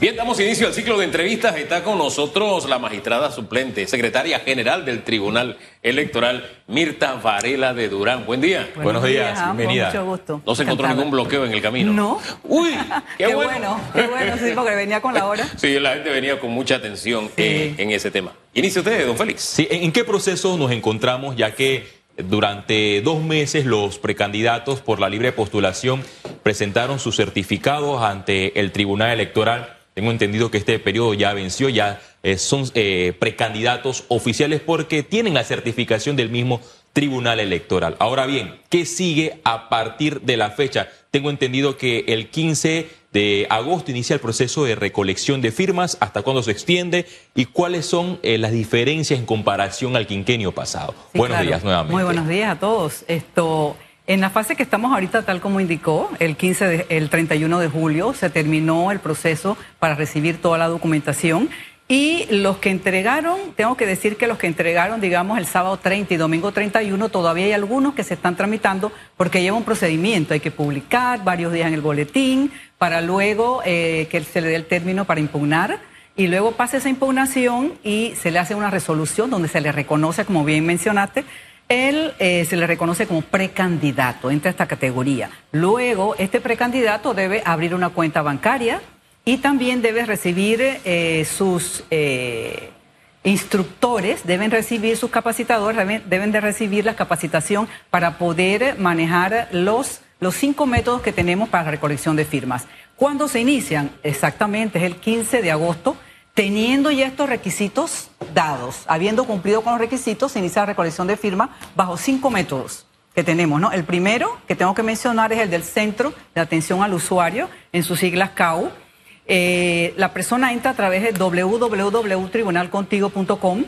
Bien, damos inicio al ciclo de entrevistas. Está con nosotros la magistrada suplente, secretaria general del Tribunal Electoral, Mirta Varela de Durán. Buen día. Buenos, días, bienvenida. Mucho gusto. No se encontró ningún bloqueo en el camino. No. Uy, qué, Qué bueno. bueno, qué bueno, sí, porque venía con la hora. Sí, la gente venía con mucha atención Sí. eh, en ese tema. Inicia usted, don Félix. Sí, ¿en en qué proceso nos encontramos ya que durante dos meses los precandidatos por la libre postulación presentaron sus certificados ante el Tribunal Electoral? Tengo entendido que este periodo ya venció, ya eh, son eh, precandidatos oficiales porque tienen la certificación del mismo Tribunal Electoral. Ahora bien, ¿qué sigue a partir de la fecha? Tengo entendido que el 15 de agosto inicia el proceso de recolección de firmas, hasta cuándo se extiende y cuáles son eh, las diferencias en comparación al quinquenio pasado. Sí, buenos claro. días nuevamente. Muy buenos días a todos. Esto, en la fase que estamos ahorita, tal como indicó, el 15 de- el 31 de julio se terminó el proceso para recibir toda la documentación. Y los que entregaron, tengo que decir que los que entregaron, digamos, el sábado 30 y domingo 31, todavía hay algunos que se están tramitando porque lleva un procedimiento. Hay que publicar varios días en el boletín para luego eh, que se le dé el término para impugnar y luego pasa esa impugnación y se le hace una resolución donde se le reconoce, como bien mencionaste, él eh, se le reconoce como precandidato, entra a esta categoría. Luego, este precandidato debe abrir una cuenta bancaria y también debe recibir eh, sus eh, instructores, deben recibir sus capacitadores, deben, de recibir la capacitación para poder manejar los, los cinco métodos que tenemos para la recolección de firmas. ¿Cuándo se inician? Exactamente, es el 15 de agosto. Teniendo ya estos requisitos dados, habiendo cumplido con los requisitos, se inicia la recolección de firmas bajo cinco métodos que tenemos, ¿no? El primero que tengo que mencionar es el del Centro de Atención al Usuario, en sus siglas CAU. Eh, la persona entra a través de www.tribunalcontigo.com,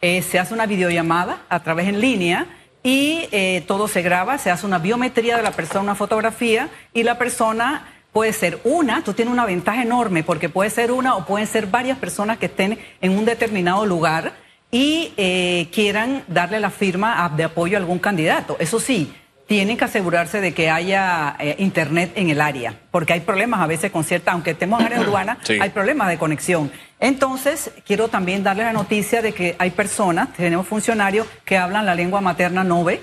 eh, se hace una videollamada a través en línea y eh, todo se graba, se hace una biometría de la persona, una fotografía y la persona puede ser una, tú tienes una ventaja enorme porque puede ser una o pueden ser varias personas que estén en un determinado lugar y eh, quieran darle la firma de apoyo a algún candidato. Eso sí, tienen que asegurarse de que haya eh, internet en el área, porque hay problemas a veces con cierta, aunque estemos en área urbana, Sí. hay problemas de conexión. Entonces, quiero también darles la noticia de que hay personas, tenemos funcionarios que hablan la lengua materna Nove,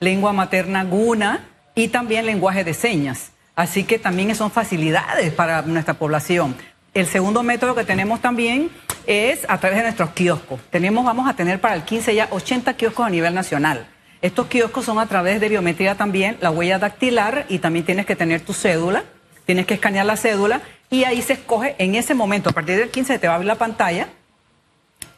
lengua materna Guna y también lenguaje de señas. Así que también son facilidades para nuestra población. El segundo método que tenemos también es a través de nuestros kioscos. Tenemos, vamos a tener para el 15 ya 80 kioscos a nivel nacional. Estos kioscos son a través de biometría también, la huella dactilar y también tienes que tener tu cédula, tienes que escanear la cédula y ahí se escoge en ese momento, a partir del 15 te va a abrir la pantalla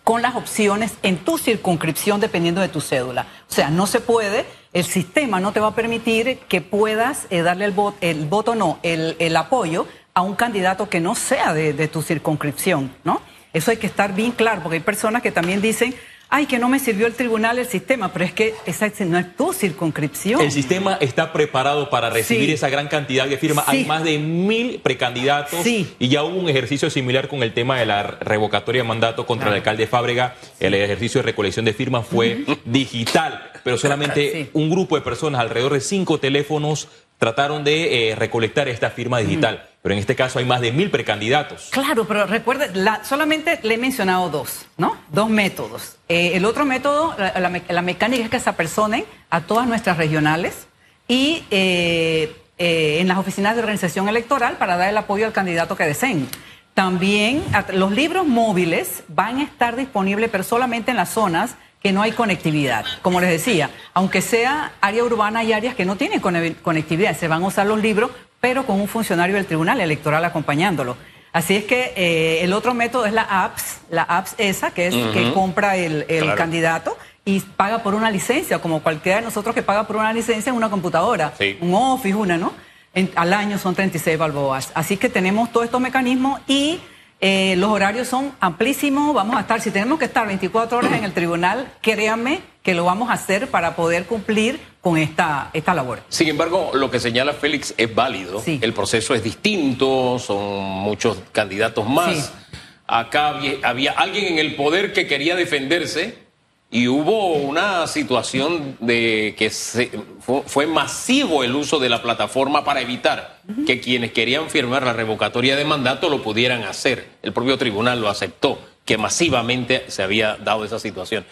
con las opciones en tu circunscripción dependiendo de tu cédula. O sea, no se puede, el sistema no te va a permitir que puedas eh, darle el voto, el voto no, el, apoyo a un candidato que no sea de tu circunscripción, ¿no? Eso hay que estar bien claro, porque hay personas que también dicen, ay, que no me sirvió el tribunal el sistema, pero es que esa no es tu circunscripción. El sistema está preparado para recibir Sí. esa gran cantidad de firmas. Sí. Hay más de mil precandidatos Sí. y ya hubo un ejercicio similar con el tema de la revocatoria de mandato contra el alcalde Fábrega. El ejercicio de recolección de firmas fue digital, pero solamente un grupo de personas, alrededor de cinco teléfonos, trataron de eh, recolectar esta firma digital. Pero en este caso hay más de mil precandidatos. Claro, pero recuerde, la- solamente le he mencionado dos, ¿no? Dos métodos. Eh, el otro método, la, la me- la mecánica es que se apersonen a todas nuestras regionales y eh, en las oficinas de organización electoral para dar el apoyo al candidato que deseen. También los libros móviles van a estar disponibles, pero solamente en las zonas que no hay conectividad. Como les decía, aunque sea área urbana, hay áreas que no tienen cone- conectividad. Se van a usar los libros, pero con un funcionario del Tribunal Electoral acompañándolo. Así es que eh, el otro método es la apps, la apps esa, que es que compra el, el Claro. candidato y paga por una licencia, como cualquiera de nosotros que paga por una licencia en una computadora, Sí. un Office, una, ¿no? En- al año son 36 balboas. Así que tenemos todos estos mecanismos y eh, los horarios son amplísimos. Vamos a estar, si tenemos que estar 24 horas en el tribunal, créanme que lo vamos a hacer para poder cumplir con esta, esta labor. Sin embargo, lo que señala Félix es válido. Sí. El proceso es distinto, son muchos candidatos más. Sí. Acá había, había alguien en el poder que quería defenderse y hubo una situación de que fue, masivo el uso de la plataforma para evitar que quienes querían firmar la revocatoria de mandato lo pudieran hacer. El propio tribunal lo aceptó, que masivamente se había dado esa situación.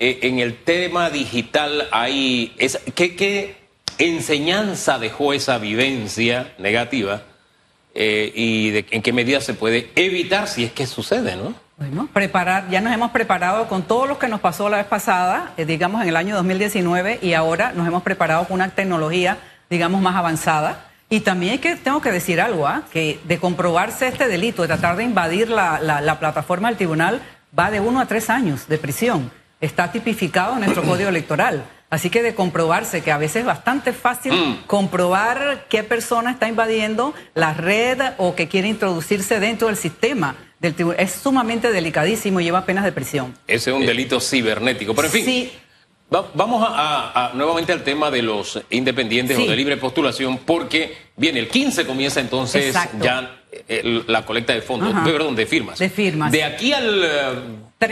Eh, en el tema digital hay... esa- ¿qué, qué enseñanza dejó esa vivencia negativa eh, y de, en qué medida se puede evitar si es que sucede, ¿no? Bueno, preparar, ya nos hemos preparado con todo lo que nos pasó la vez pasada, eh, digamos en el año 2019, y ahora nos hemos preparado con una tecnología, digamos, más avanzada. Y también que, tengo que decir algo, ¿ah? que de comprobarse este delito, de tratar de invadir la, la- la plataforma del tribunal, va de uno a tres años de prisión. Está tipificado en nuestro código electoral. Así que de comprobarse, que a veces es bastante fácil comprobar qué persona está invadiendo la red o que quiere introducirse dentro del sistema del tribunal, es sumamente delicadísimo y lleva penas de prisión. Ese es un delito cibernético. Pero en fin, Sí, va- vamos a, a- a- nuevamente al tema de los independientes Sí. o de libre postulación, porque bien, el 15 comienza entonces Exacto. ya eh, el- la colecta de fondos, Ajá. perdón, de firmas. De firmas. De aquí al... eh,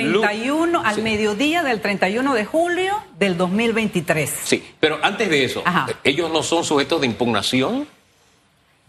lu- 31 al Sí. mediodía del 31 de julio del 2023. Sí, pero antes de eso, Ajá. ¿ellos no son sujetos de impugnación?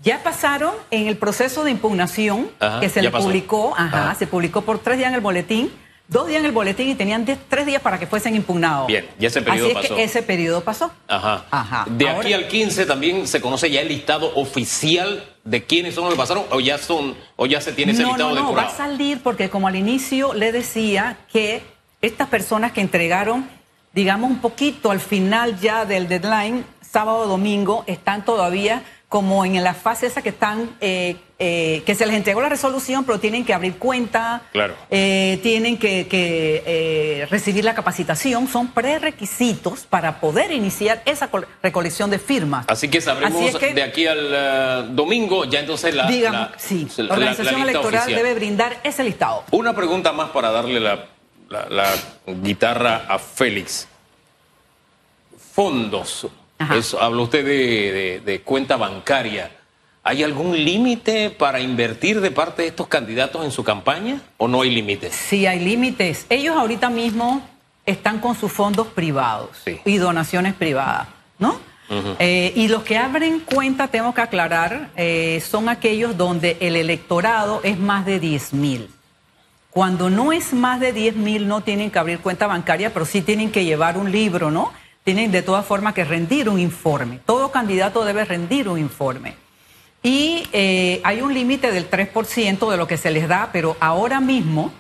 Ya pasaron en el proceso de impugnación Ajá, que se le pasó. publicó, ajá, Ajá. se publicó por tres días en el boletín, dos días en el boletín y tenían diez- tres días para que fuesen impugnados. Bien, ya ese periodo Así es pasó. que ese periodo pasó. Ajá. Ajá. De Ahora- aquí al 15 también se conoce ya el listado oficial de quiénes son los que pasaron o ya son o ya se tiene ese no, listado no, no, va a salir porque como al inicio le decía que estas personas que entregaron, digamos un poquito al final ya del deadline, sábado domingo, están todavía como en la fase esa que están, eh, eh, que se les entregó la resolución, pero tienen que abrir cuenta, Claro. eh, tienen que, que, eh, recibir la capacitación, son prerequisitos para poder iniciar esa col- recolección de firmas. Así que sabremos Así es que- de aquí al eh, domingo ya entonces la, Digamos, la- sí, la- organización electoral oficial. debe brindar ese listado. Una pregunta más para darle la guitarra a Félix. Fondos. Eso, habla usted de, de- de cuenta bancaria. ¿Hay algún límite para invertir de parte de estos candidatos en su campaña o no hay límites? Sí, hay límites. Ellos ahorita mismo están con sus fondos privados Sí. y donaciones privadas, ¿no? Eh, y los que abren cuenta, tengo que aclarar, eh, son aquellos donde el electorado es más de 10 mil. Cuando no es más de 10 mil, no tienen que abrir cuenta bancaria, pero sí tienen que llevar un libro, ¿no? Tienen de todas formas que rendir un informe. Todo candidato debe rendir un informe. Y eh, hay un límite del 3% de lo que se les da, pero ahora mismo,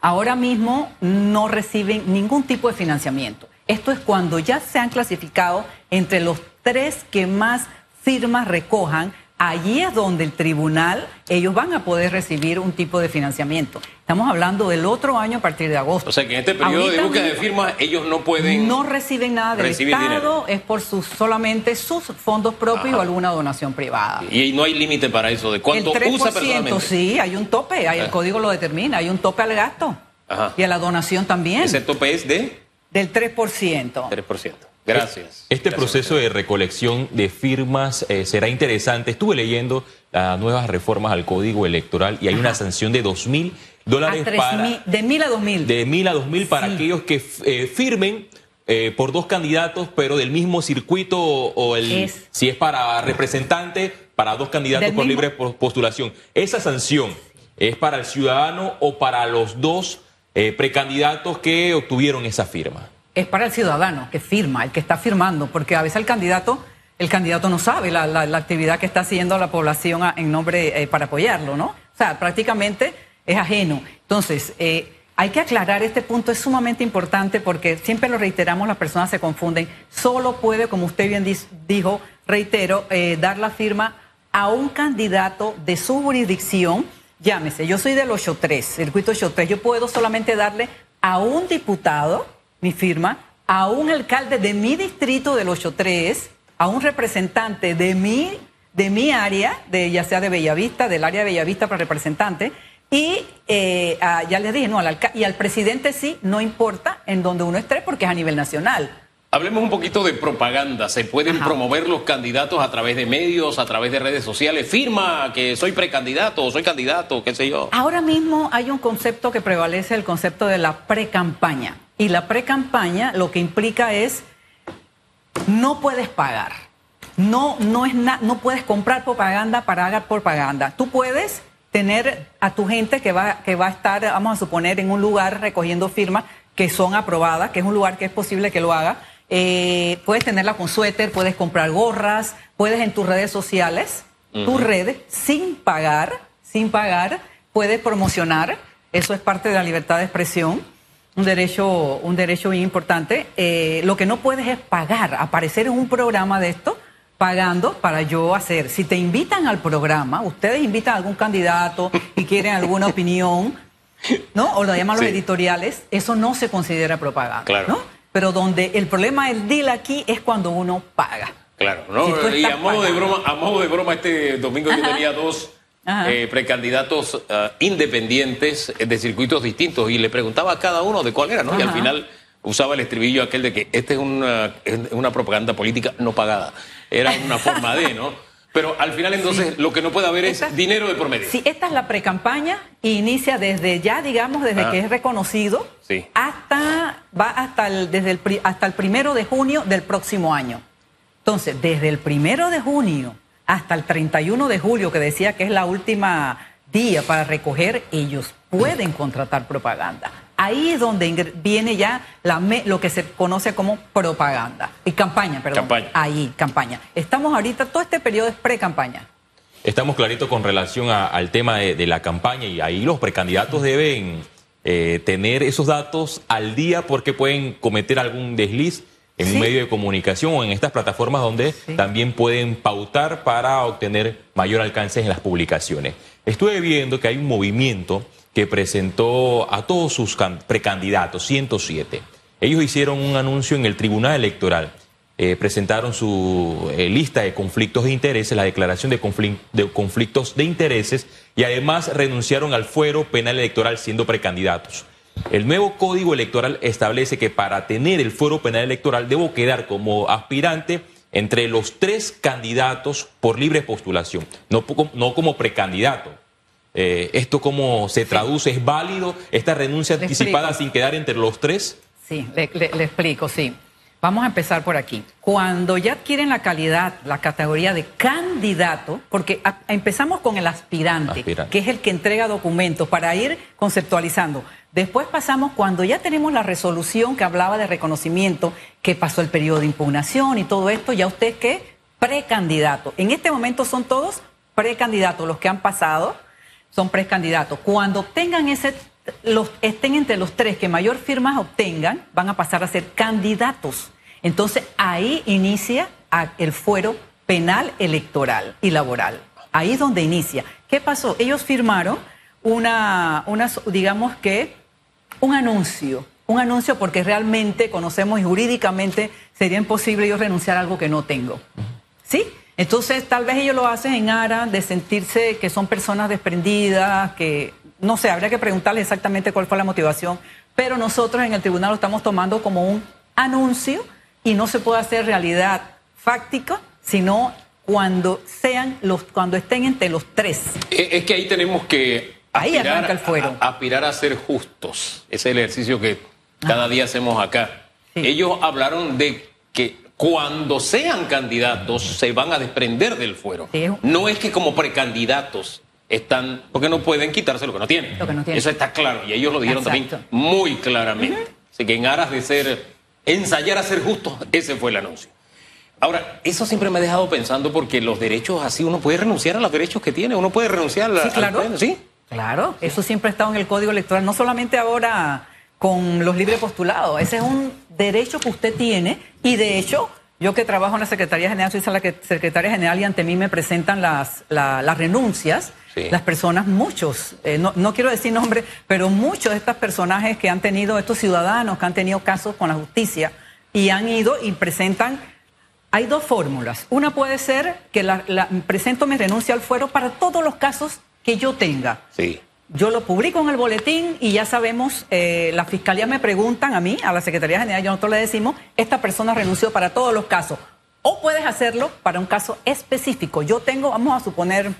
ahora mismo no reciben ningún tipo de financiamiento. Esto es cuando ya se han clasificado entre los tres que más firmas recojan. Allí es donde el tribunal, ellos van a poder recibir un tipo de financiamiento. Estamos hablando del otro año a partir de agosto. O sea que en este periodo de Ahorita búsqueda de firmas ellos no pueden... no reciben nada del Estado, dinero. es por sus solamente sus fondos propios Ajá. o alguna donación privada. Y no hay límite para eso, de cuánto el 3%, usa personalmente. sí, hay un tope, hay- el Ah. código lo determina, hay un tope al gasto. Ajá. Y a la donación también, Ese tope es de del 3%. 3%. Gracias. Este Gracias. proceso de recolección de firmas eh, será interesante. Estuve leyendo las nuevas reformas al Código Electoral y hay una sanción de dos mil dólares para mil- de mil a dos mil. de mil a dos mil para Sí. aquellos que eh, firmen eh, por dos candidatos, pero del mismo circuito o, o el Es- si es para representante para dos candidatos Del por mismo- libre po- postulación. Esa sanción es para el ciudadano o para los dos eh, precandidatos que obtuvieron esa firma. Es para el ciudadano que firma, el que está firmando, porque a veces el candidato, el candidato no sabe la, actividad que está haciendo la población en nombre eh, para apoyarlo, ¿no? O sea, prácticamente es ajeno. Entonces, eh, hay que aclarar este punto, es sumamente importante porque siempre lo reiteramos, las personas se confunden. Solo puede, como usted bien dijo, reitero, eh, dar la firma a un candidato de su jurisdicción. Llámese, yo soy del 83, circuito 83, yo puedo solamente darle a un diputado mi firma, a un alcalde de mi distrito del 83, a un representante de mi, de mi área, de, ya sea de Bellavista, del área de Bellavista para representante, y eh, a- ya les dije, no, al alca- y al presidente sí, no importa en donde uno esté porque es a nivel nacional. Hablemos un poquito de propaganda. ¿Se pueden Ajá. promover los candidatos a través de medios, a través de redes sociales? Firma que soy precandidato soy candidato, qué sé yo. Ahora mismo hay un concepto que prevalece, el concepto de la pre-campaña. Y la pre-campaña lo que implica es no puedes pagar. No, no, es no puedes comprar propaganda para hacer propaganda. Tú puedes tener a tu gente que va, que va a estar, vamos a suponer, en un lugar recogiendo firmas que son aprobadas, que es un lugar que es posible que lo haga. Eh, puedes tenerla con suéter, puedes comprar gorras, puedes en tus redes sociales, tus redes, sin pagar, sin pagar, puedes promocionar. Eso es parte de la libertad de expresión un derecho, un derecho bien importante. Eh, lo que no puedes es pagar, aparecer en un programa de esto, pagando para yo hacer. Si te invitan al programa, ustedes invitan a algún candidato y quieren alguna opinión, ¿no? O lo llaman los editoriales, eso no se considera propaganda, claro. ¿no? Pero donde el problema del deal aquí es cuando uno paga. Claro, ¿no? y a modo, de broma, a modo de broma, este domingo yo tenía dos eh, precandidatos eh, independientes de circuitos distintos y le preguntaba a cada uno de cuál era, ¿no? Y al final usaba el estribillo aquel de que esta es una, una propaganda política no pagada. Era una forma de, ¿no? Pero al final entonces lo que no puede haber es dinero de por medio. Sí, esta es la precampaña e inicia desde ya, digamos, desde ah. que es reconocido hasta va hasta el, desde el, hasta el primero de junio del próximo año. Entonces, desde el primero de junio hasta el 31 de julio, que decía que es la última día para recoger, ellos pueden contratar propaganda. Ahí es donde viene ya la lo que se conoce como propaganda. Y campaña, perdón. Campaña. Ahí, campaña. Estamos ahorita, todo este periodo es pre-campaña. Estamos claritos con relación al tema de, la campaña y ahí los precandidatos deben eh, tener esos datos al día porque pueden cometer algún desliz en un medio de comunicación o en estas plataformas donde también pueden pautar para obtener mayor alcance en las publicaciones. Estuve viendo que hay un movimiento que presentó a todos sus precandidatos, 107. Ellos hicieron un anuncio en el Tribunal Electoral. Eh, presentaron su eh, lista de conflictos de intereses, la declaración de, de conflictos de intereses y además renunciaron al fuero penal electoral siendo precandidatos. El nuevo código electoral establece que para tener el fuero penal electoral debo quedar como aspirante entre los tres candidatos por libre postulación, no, no como precandidato. Eh, ¿Esto cómo se traduce? ¿Es válido esta renuncia anticipada sin quedar entre los tres? Sí, le, le explico, sí. Vamos a empezar por aquí. Cuando ya adquieren la calidad, la categoría de candidato, porque empezamos con el aspirante, que es el que entrega documentos para ir conceptualizando. Después pasamos cuando ya tenemos la resolución que hablaba de reconocimiento, que pasó el periodo de impugnación y todo esto, ya usted que precandidato. En este momento son todos precandidatos, los que han pasado son precandidatos. Cuando obtengan ese los, estén entre los tres que mayor firmas obtengan, van a pasar a ser candidatos. Entonces ahí inicia el fuero penal electoral y laboral. Ahí es donde inicia. ¿Qué pasó? Ellos firmaron una, una digamos que, un anuncio. Un anuncio porque realmente conocemos y jurídicamente sería imposible yo renunciar a algo que no tengo. ¿Sí? Entonces, tal vez ellos lo hacen en aras de sentirse que son personas desprendidas, que no sé, habría que preguntarle exactamente cuál fue la motivación, pero nosotros en el tribunal lo estamos tomando como un anuncio y no se puede hacer realidad fáctica, sino cuando sean los, cuando estén entre los tres. Es que ahí tenemos que aspirar, A, aspirar a ser justos. Es el ejercicio que cada día hacemos acá. Ellos hablaron de que cuando sean candidatos se van a desprender del fuero. No es que como precandidatos están, porque no pueden quitarse lo que no tienen. Eso está claro y ellos lo dijeron también muy claramente. Así que en aras de ser, ensayar a ser justos, ese fue el anuncio. Ahora, eso siempre me ha dejado pensando porque los derechos así, uno puede renunciar a los derechos que tiene, uno puede renunciar a sí, claro. ¿sí? Claro, eso siempre ha estado en el Código Electoral, no solamente ahora con los libres postulados, ese es un derecho que usted tiene y de hecho yo que trabajo en la Secretaría General, soy la Secretaria General y ante mí me presentan las, las renuncias. Las personas, muchos, eh, no, no, quiero decir nombre, pero muchos de estos personajes que han tenido, estos ciudadanos que han tenido casos con la justicia y han ido y presentan, hay dos fórmulas. Una puede ser que la, presento mi renuncia al fuero para todos los casos que yo tenga. Sí. Yo lo publico en el boletín y ya sabemos, eh, la fiscalía me preguntan a mí, a la Secretaría General, yo nosotros le decimos, esta persona renunció para todos los casos. O puedes hacerlo para un caso específico. Yo tengo, vamos a suponer,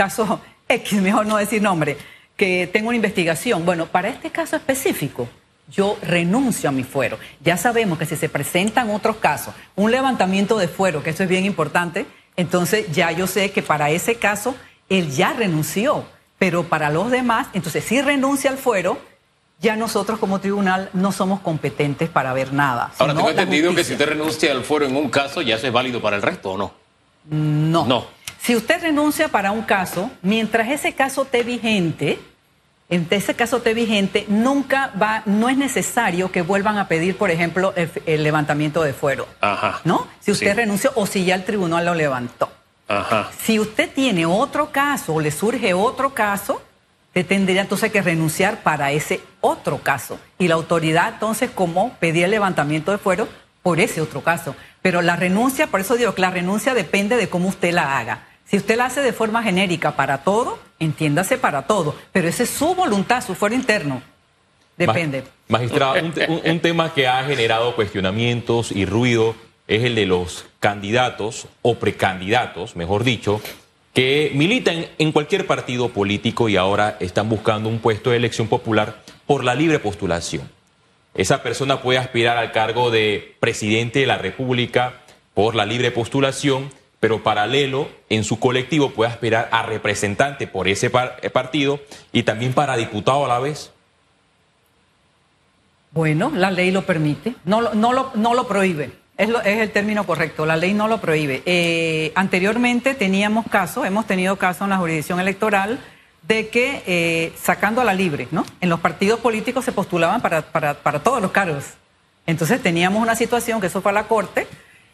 caso X, mejor no decir nombre, que tengo una investigación. Bueno, para este caso específico, yo renuncio a mi fuero. Ya sabemos que si se presentan otros casos, un levantamiento de fuero, que eso es bien importante, entonces ya yo sé que para ese caso él ya renunció, pero para los demás, entonces si renuncia al fuero, ya nosotros como tribunal no somos competentes para ver nada. Ahora tengo entendido que si usted renuncia al fuero en un caso, ya eso es válido para el resto, ¿o no? No. No. Si usted renuncia para un caso, mientras ese caso esté vigente, en ese caso esté vigente, nunca va, no es necesario que vuelvan a pedir, por ejemplo, el, levantamiento de fuero. Ajá. ¿No? Si usted renunció o si ya el tribunal lo levantó. Ajá. Si usted tiene otro caso o le surge otro caso, te tendría entonces que renunciar para ese otro caso. Y la autoridad entonces, como pedía el levantamiento de fuero por ese otro caso. Pero la renuncia, por eso digo que la renuncia depende de cómo usted la haga. Si usted la hace de forma genérica para todo, entiéndase para todo. Pero esa es su voluntad, su fuero interno. Depende. Magistrado, un tema que ha generado cuestionamientos y ruido es el de los candidatos o precandidatos, mejor dicho, que militan en cualquier partido político y ahora están buscando un puesto de elección popular por la libre postulación. Esa persona puede aspirar al cargo de presidente de la República por la libre postulación, pero paralelo en su colectivo puede aspirar a representante por ese eh, partido y también para diputado a la vez. Bueno, la ley lo permite, no, no, lo, no lo prohíbe. Es, el término correcto, la ley no lo prohíbe. Eh, anteriormente teníamos casos, hemos tenido casos en la jurisdicción electoral de que eh, sacando a la libre, ¿no? En los partidos políticos se postulaban para, todos los cargos. Entonces teníamos una situación que eso fue a la Corte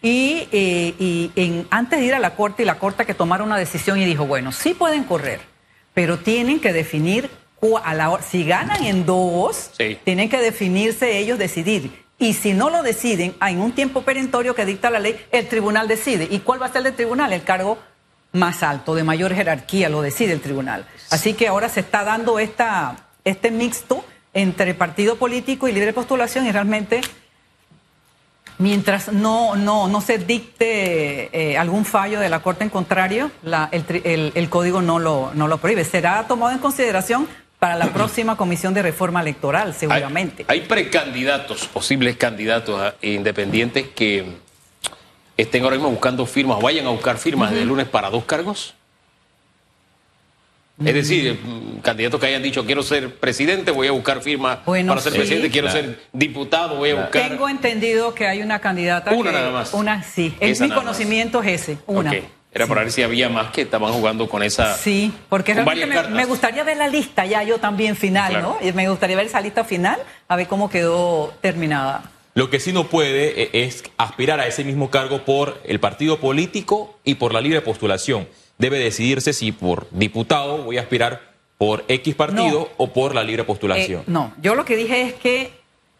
y, eh, antes de ir a la Corte y la Corte que tomara una decisión y dijo, bueno, sí pueden correr, pero tienen que definir, a la, si ganan en dos, tienen que definirse ellos, decidir y si no lo deciden, en un tiempo perentorio que dicta la ley, el tribunal decide. ¿Y cuál va a ser el tribunal? El cargo más alto, de mayor jerarquía, lo decide el tribunal. Así que ahora se está dando esta, este mixto entre partido político y libre postulación y realmente mientras no, no, no se dicte eh, algún fallo de la Corte en contrario, el, el, código no lo, no lo prohíbe. Será tomado en consideración para la próxima comisión de reforma electoral, seguramente. Hay, precandidatos, posibles candidatos independientes que estén ahora mismo buscando firmas o vayan a buscar firmas de lunes para dos cargos. Es decir, candidatos que hayan dicho quiero ser presidente, voy a buscar firmas para ser presidente, quiero ser diputado, voy a buscar. Tengo entendido que hay una candidata. Una nada más. Una, sí. Es mi conocimiento es ese, una. Era para ver si había más que estaban jugando con esa. Sí, porque realmente me, gustaría ver la lista ya yo también final, ¿no? Y me gustaría ver esa lista final, a ver cómo quedó terminada. Lo que sí no puede eh, es aspirar a ese mismo cargo por el partido político y por la libre postulación. Debe decidirse si por diputado voy a aspirar por X partido o por la libre postulación. Eh, no, yo lo que dije es que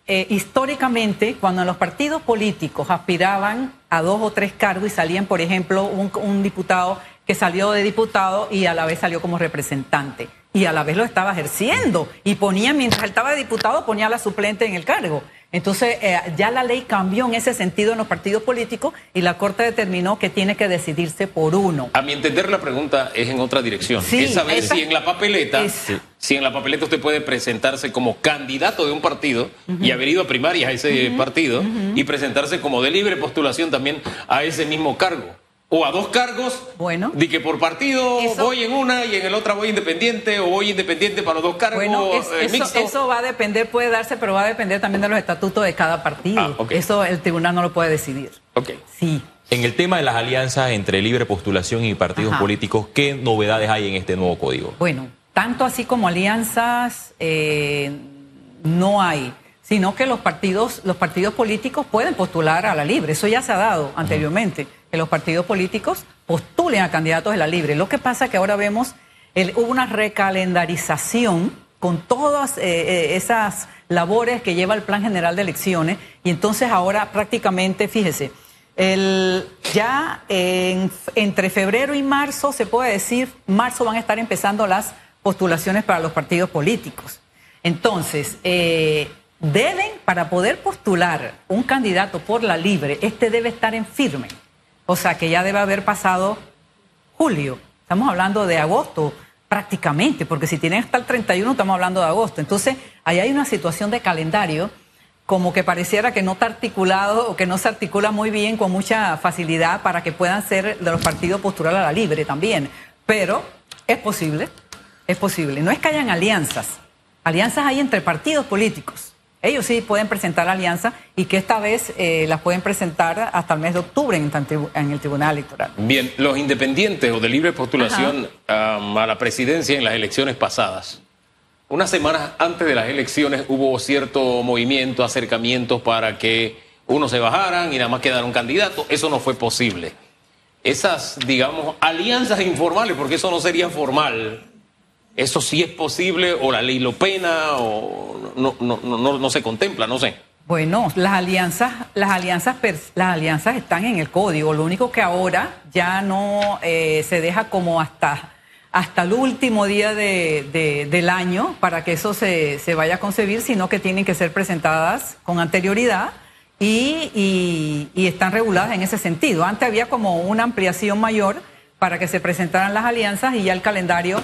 eh, históricamente, cuando los partidos políticos aspiraban a dos o tres cargos y salían, por ejemplo, un, diputado que salió de diputado y a la vez salió como representante y a la vez lo estaba ejerciendo y ponía, mientras él estaba de diputado, ponía a la suplente en el cargo. Entonces, eh, ya la ley cambió en ese sentido en los partidos políticos y la Corte determinó que tiene que decidirse por uno. A mi entender, la pregunta es en otra dirección. es saber si en la papeleta, si en la papeleta usted puede presentarse como candidato de un partido y haber ido a primarias a ese partido y presentarse como de libre postulación también a ese mismo cargo o a dos cargos. Bueno. De que por partido voy en una y en el otra voy independiente o voy independiente para los dos cargos. Bueno, eh, eso, va a depender, puede darse, pero va a depender también de los estatutos de cada partido. Ah, eso el tribunal no lo puede decidir. Ok. Sí. En el tema de las alianzas entre libre postulación y partidos políticos, ¿qué novedades hay en este nuevo código? Bueno, tanto así como alianzas eh, no hay sino que los partidos, los partidos políticos pueden postular a la libre. Eso ya se ha dado anteriormente, que los partidos políticos postulen a candidatos de la libre. Lo que pasa es que ahora vemos, el, hubo una recalendarización con todas eh, eh, esas labores que lleva el Plan General de Elecciones y entonces ahora prácticamente, fíjese, el, ya entre febrero y marzo, se puede decir, marzo van a estar empezando las postulaciones para los partidos políticos. Entonces, eh, deben, para poder postular un candidato por la libre, este debe estar en firme. O sea que ya debe haber pasado julio. Estamos hablando de agosto, prácticamente, porque si tienen hasta el 31 estamos hablando de agosto. Entonces, ahí hay una situación de calendario como que pareciera que no está articulado o que no se articula muy bien con mucha facilidad para que puedan ser de los partidos postular a la libre también. Pero es posible, es posible. No es que hayan alianzas, alianzas hay entre partidos políticos. Ellos sí pueden presentar alianzas y que esta vez eh, las pueden presentar hasta el mes de octubre en, el Tribunal Electoral. Bien, los independientes o de libre postulación a la presidencia en las elecciones pasadas. Unas semanas antes de las elecciones hubo cierto movimiento, acercamientos para que uno se bajaran y nada más quedara un candidato. Eso no fue posible. Esas, digamos, alianzas informales, porque eso no sería formal, ¿Eso sí es posible o la ley lo pena o no, no, no, no se contempla? No sé. Bueno, las alianzas, las alianzas, las alianzas están en el código. Lo único que ahora ya no eh, se deja como hasta, hasta el último día de, del año para que eso se, se, vaya a concebir, sino que tienen que ser presentadas con anterioridad y, y, y están reguladas en ese sentido. Antes había como una ampliación mayor para que se presentaran las alianzas y ya el calendario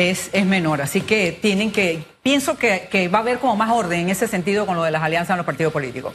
es, es menor. Así que tienen que, pienso que, que, va a haber como más orden en ese sentido con lo de las alianzas en los partidos políticos.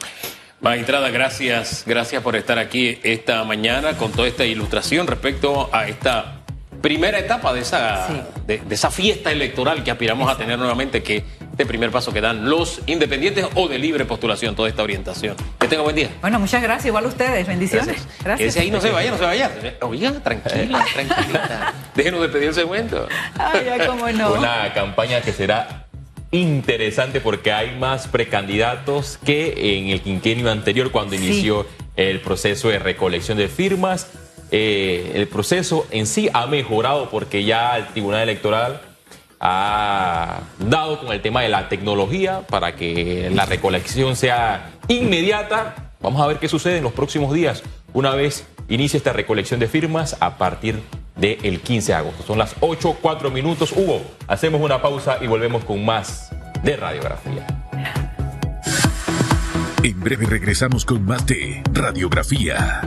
Magistrada, gracias, gracias por estar aquí esta mañana con toda esta ilustración respecto a esta primera etapa de esa, de, esa fiesta electoral que aspiramos a tener nuevamente, que este primer paso que dan los independientes o de libre postulación, toda esta orientación. Que tenga buen día. Bueno, muchas gracias, igual a ustedes, bendiciones. Gracias. Ese ahí no se vaya, no se vaya. Oiga, tranquila, tranquila. Déjenos despedir el segmento. Ay, ya cómo no. Una campaña que será interesante porque hay más precandidatos que en el quinquenio anterior cuando inició el proceso de recolección de firmas. Eh, el proceso en sí ha mejorado porque ya el Tribunal Electoral ha dado con el tema de la tecnología para que la recolección sea inmediata. Vamos a ver qué sucede en los próximos días una vez inicie esta recolección de firmas a partir del 15 de agosto. Son las 8, 4 minutos. Hugo, hacemos una pausa y volvemos con más de radiografía. En breve regresamos con más de radiografía.